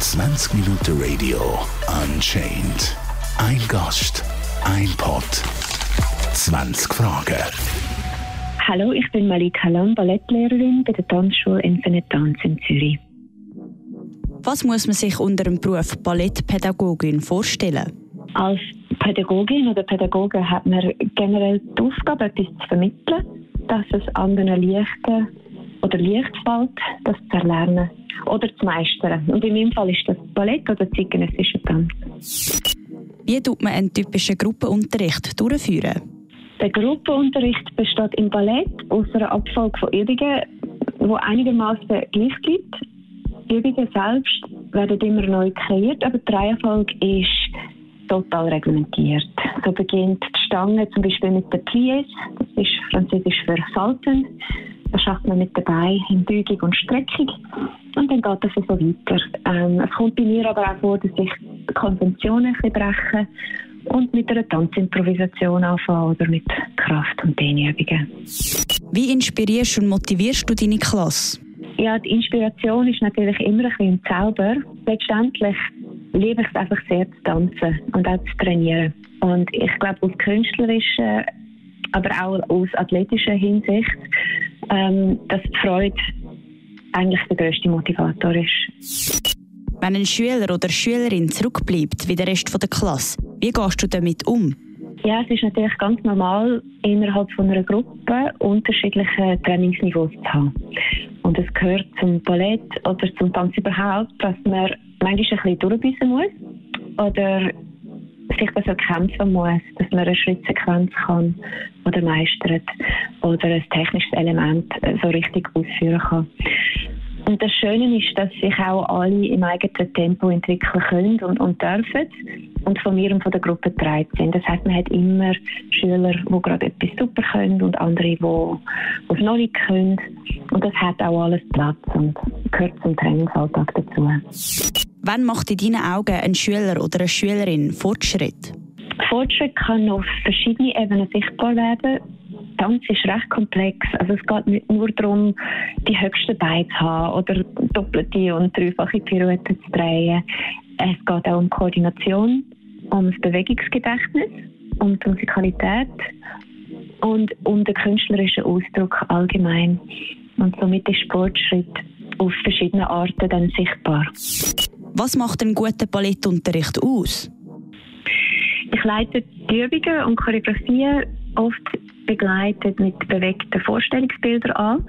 20 Minuten Radio Unchained. Ein Gast, ein Pot, 20 Fragen. Hallo, ich bin Malika Lam, Ballettlehrerin bei der Tanzschule Infinite Dance in Zürich. Was muss man sich unter dem Beruf Ballettpädagogin vorstellen? Als Pädagogin oder Pädagoge hat man generell die Aufgabe, etwas zu vermitteln, dass es anderen leichter oder leicht fällt, das zu erlernen oder zu meistern. Und in meinem Fall ist das Ballett oder zeitgenössischer Tanz. Wie tut man einen typischen Gruppenunterricht durchführen? Der Gruppenunterricht besteht im Ballett aus einer Abfolge von Übungen, die einigermaßen gleich bleibt. Die Übungen selbst werden immer neu kreiert, aber die Reihenfolge ist total reglementiert. So beginnt die Stange zum Beispiel mit der Pliés, das ist französisch für Salten. Da schafft man mit dabei in Beugung und Streckung und dann geht das so weiter. Ähm, es kommt bei mir aber auch vor, dass ich Konventionen ein bisschen breche und mit einer Tanzimprovisation anfangen oder mit Kraft- und Dehnübungen. Wie inspirierst und motivierst du deine Klasse? Ja, die Inspiration ist natürlich immer ein bisschen Zauber. Letztendlich liebe ich es einfach sehr zu tanzen und auch zu trainieren. Und ich glaube, aus künstlerischer, aber auch aus athletischer Hinsicht, ähm, dass die Freude eigentlich der grösste Motivator ist. Wenn ein Schüler oder Schülerin zurückbleibt wie der Rest der Klasse, wie gehst du damit um? Ja, es ist natürlich ganz normal, innerhalb von einer Gruppe unterschiedliche Trainingsniveaus zu haben. Und es gehört zum Ballett oder zum Tanz überhaupt, dass man manchmal ein bisschen durchbissen muss oder sich das erkämpfen muss, dass man eine Schrittsequenz kann oder meistert oder ein technisches Element so richtig ausführen kann. Und das Schöne ist, dass sich auch alle im eigenen Tempo entwickeln können und, und dürfen und von mir und von der Gruppe getragen sind. Das heißt, man hat immer Schüler, die gerade etwas super können und andere, die es noch nicht können. Und das hat auch alles Platz und gehört zum Trainingsalltag dazu. Wann macht in deinen Augen ein Schüler oder eine Schülerin Fortschritt? Fortschritt kann auf verschiedene Ebenen sichtbar werden. Tanz ist recht komplex. Also es geht nicht nur darum, die höchsten Beine zu haben oder doppelte und dreifache Pirouetten zu drehen. Es geht auch um Koordination, um das Bewegungsgedächtnis, um die Musikalität und um den künstlerischen Ausdruck allgemein. Und somit ist Fortschritt auf verschiedene Arten dann sichtbar. Was macht einen guten Ballettunterricht aus? Ich leite die Übungen und Choreografien oft begleitet mit bewegten Vorstellungsbildern an.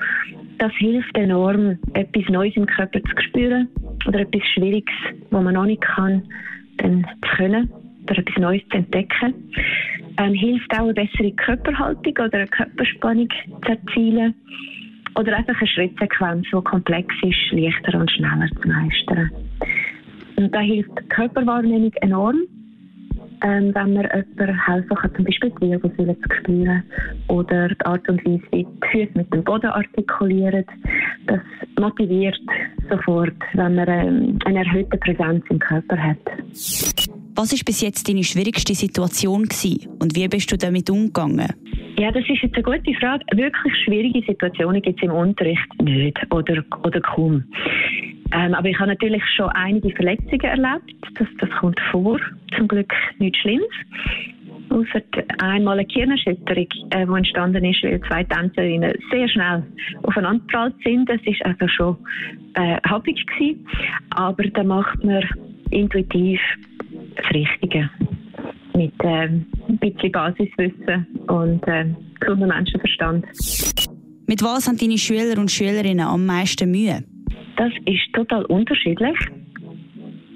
Das hilft enorm, etwas Neues im Körper zu spüren oder etwas Schwieriges, was man noch nicht kann, dann zu können oder etwas Neues zu entdecken. Ähm, hilft auch eine bessere Körperhaltung oder eine Körperspannung zu erzielen oder einfach eine Schrittsequenz, die komplex ist, leichter und schneller zu meistern. Und da hilft die Körperwahrnehmung enorm ähm, wenn man jemandem helfen kann, zum Beispiel die Wirbelsäule zu spüren oder die Art und Weise, wie die Füße mit dem Boden artikulieren. Das motiviert sofort, wenn man ähm, eine erhöhte Präsenz im Körper hat. Was ist bis jetzt deine schwierigste Situation gewesen und wie bist du damit umgegangen? Ja, das ist jetzt eine gute Frage. Wirklich schwierige Situationen gibt es im Unterricht nicht oder, oder kaum. Ähm, aber ich habe natürlich schon einige Verletzungen erlebt. Das, das kommt vor. Zum Glück nichts Schlimmes. Außer einmal eine Kirnerschütterung, äh, die entstanden ist, weil zwei Tänzerinnen sehr schnell aufeinander geprallt sind. Das ist also schon äh, happig gewesen. Aber da macht man intuitiv das Richtige. Mit äh, ein bisschen Basiswissen und äh, gesundem Menschenverstand. Mit was haben deine Schüler und Schülerinnen am meisten Mühe? Das ist total unterschiedlich.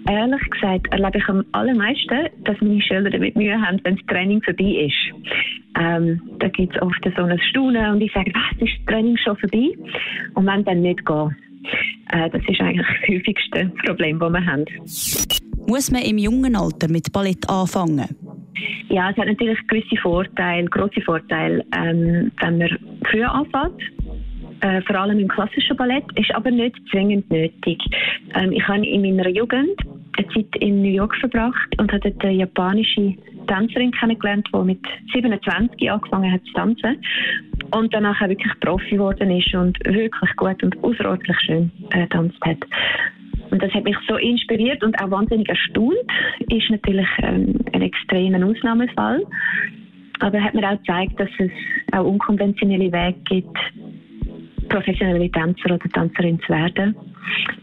Ehrlich gesagt erlebe ich am allermeisten, dass meine Schüler damit Mühe haben, wenn das Training vorbei ist. Ähm, da gibt es oft so ein Staunen und ich sage, was, ist das Training schon vorbei? Und wenn dann nicht geht. Äh, das ist eigentlich das häufigste Problem, das wir haben. Muss man im jungen Alter mit Ballett anfangen? Ja, es hat natürlich gewisse Vorteile, grosse Vorteile, ähm, wenn man früh anfängt äh, vor allem im klassischen Ballett, ist aber nicht zwingend nötig. Ähm, ich habe in meiner Jugend eine Zeit in New York verbracht und habe dort japanische Tänzerin kennengelernt, die mit 27 angefangen hat zu tanzen und danach wirklich Profi geworden ist und wirklich gut und außerordentlich schön äh, tanzt hat. Und das hat mich so inspiriert und auch wahnsinnig erstaunt. Ist natürlich ähm, ein extremer Ausnahmefall. Aber hat mir auch gezeigt, dass es auch unkonventionelle Wege gibt, professionelle Tänzer oder Tänzerin zu werden.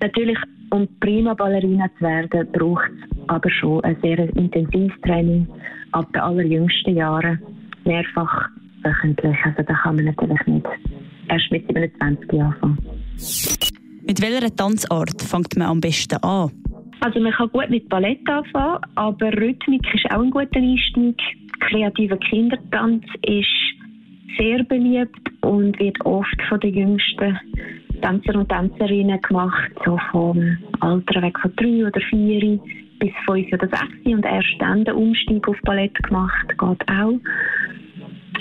Natürlich, um prima Ballerina zu werden, braucht es aber schon ein sehr intensives Training ab den allerjüngsten Jahren, mehrfach wöchentlich. Also da kann man natürlich nicht erst mit 27 Jahren anfangen. Mit welcher Tanzart fängt man am besten an? Also man kann gut mit Ballett anfangen, aber Rhythmik ist auch ein guter Einstieg. Kreativer Kindertanz ist sehr beliebt und wird oft von den jüngsten Tänzer und Tänzerinnen gemacht, so vom Alter weg von drei oder vier bis fünf oder sechs und erst dann der Umstieg auf Ballett gemacht, geht auch.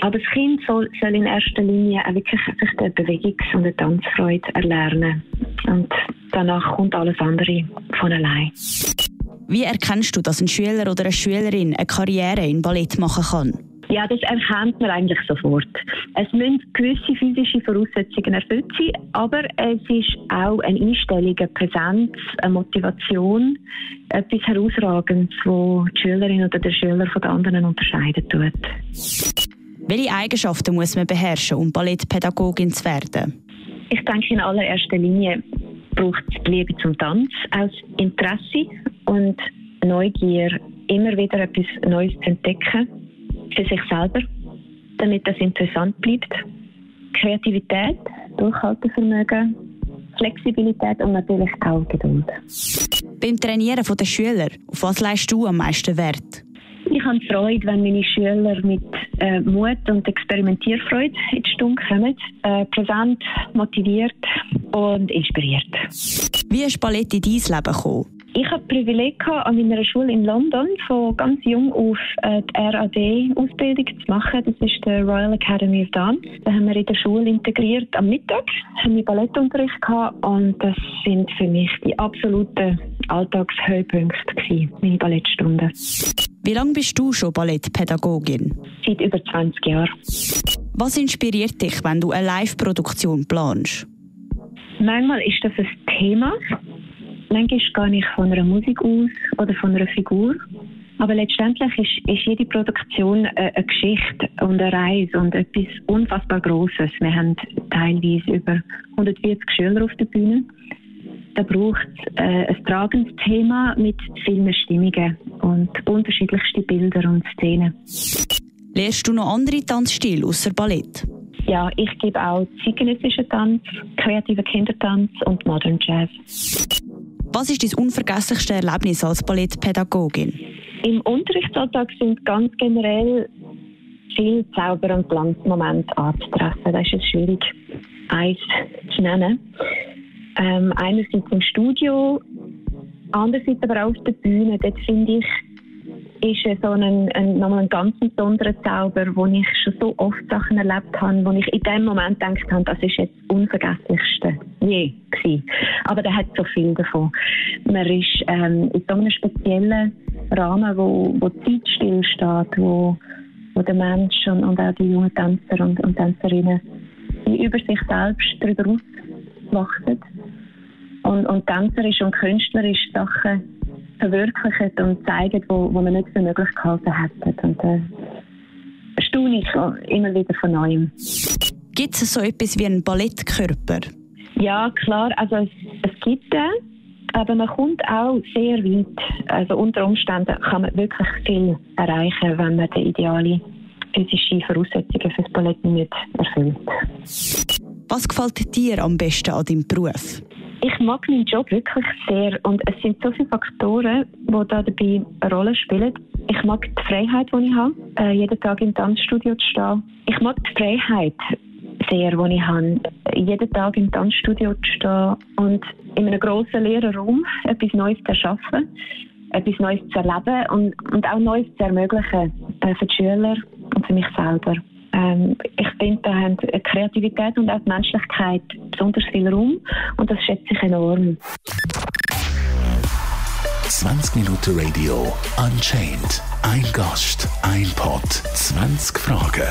Aber das Kind soll, soll in erster Linie auch wirklich die Bewegungs- und die Tanzfreude erlernen. Und danach kommt alles andere von allein. Wie erkennst du, dass ein Schüler oder eine Schülerin eine Karriere in Ballett machen kann? Ja, das erkennt man eigentlich sofort. Es müssen gewisse physische Voraussetzungen erfüllt sein, aber es ist auch eine Einstellung, eine Präsenz, eine Motivation, etwas Herausragendes, wo die Schülerin oder der Schüler von den anderen unterscheiden tut. Welche Eigenschaften muss man beherrschen, um Ballettpädagogin zu werden? Ich denke, in allererster Linie braucht es Liebe zum Tanz, aus Interesse und Neugier, immer wieder etwas Neues zu entdecken für sich selber, damit das interessant bleibt. Kreativität, Durchhaltevermögen, Flexibilität und natürlich auch Geduld. Beim Trainieren der Schüler, auf was leistest du am meisten Wert? Ich habe Freude, wenn meine Schüler mit äh, Mut und Experimentierfreude in die Stunde kommen. Äh, präsent, motiviert und inspiriert. Wie ist Ballett in dein Leben gekommen? Ich habe Privileg gehabt, an meiner Schule in London von ganz jung auf äh, die RAD-Ausbildung zu machen. Das ist die Royal Academy of Dance. Da haben wir in der Schule integriert. Am Mittag haben wir Ballettunterricht gehabt und das sind für mich die absoluten Alltagshöhepunkte gewesen, meine Ballettstunden. Wie lange bist du schon Ballettpädagogin? Seit über 20 Jahren. Was inspiriert dich, wenn du eine Live-Produktion planst? Manchmal ist das ein Thema, Manchmal gehe ich von einer Musik aus oder von einer Figur. Aber letztendlich ist, ist jede Produktion eine, eine, Geschichte und eine Reise und etwas unfassbar Grosses. Wir haben teilweise über 140 Schüler auf der Bühne. Da braucht es äh, ein tragendes Thema mit vielen Stimmungen und unterschiedlichste Bilder und Szenen. Lehrst du noch andere Tanzstile außer Ballett? Ja, ich gebe auch zeitgenössischen Tanz, kreativen Kindertanz und Modern Jazz. Was ist dein unvergesslichste Erlebnis als Ballettpädagogin? Im Unterrichtsalltag sind ganz generell viele Zauber- und Glanzmomente anzutreffen. Da ist es schwierig, eins zu nennen. Ähm, einerseits im Studio, andererseits aber auch auf der Bühne. Dort finde ich, ist so ein, ein, nochmal ein ganz besonderer Zauber, wo ich schon so oft Sachen erlebt habe, wo ich in dem Moment gedacht habe, das ist jetzt das Unvergesslichste je gewesen. Aber da hat so viel davon. Man ist ähm, in so einem speziellen Rahmen, wo, wo Zeit stillsteht, wo, wo der Mensch und, und auch die jungen Tänzer und, und Tänzerinnen über sich selbst darüber auswachsen und, und tänzerisch und künstlerisch Sachen verwirklichen und zeigen, wo, wo man nicht für möglich gehalten hätte. Und äh, staune ich immer wieder von neuem. Gibt es so etwas wie einen Ballettkörper? Ja, klar. Also es, es gibt den, aber man kommt auch sehr weit. Also unter Umständen kann man wirklich viel erreichen, wenn man die ideale physische Voraussetzungen für das Ballett nicht erfüllt. Was gefällt dir am besten an deinem Beruf? Ich mag meinen Job wirklich sehr und es sind so viele Faktoren, die da dabei eine Rolle spielen. Ich mag die Freiheit, die ich habe, äh, jeden Tag im Tanzstudio zu stehen. Ich mag die Freiheit sehr, die ich habe, jeden Tag im Tanzstudio zu stehen und in einem grossen leeren Raum etwas Neues zu erschaffen, etwas Neues zu erleben und, und auch Neues zu ermöglichen äh, für die Schüler und für mich selber. Ähm, ich finde, da haben Kreativität und auch die Menschlichkeit besonders viel Raum und das schätze ich enorm. 20 Minuten Radio Unchained. Ein Gast, ein Pod, 20 Fragen.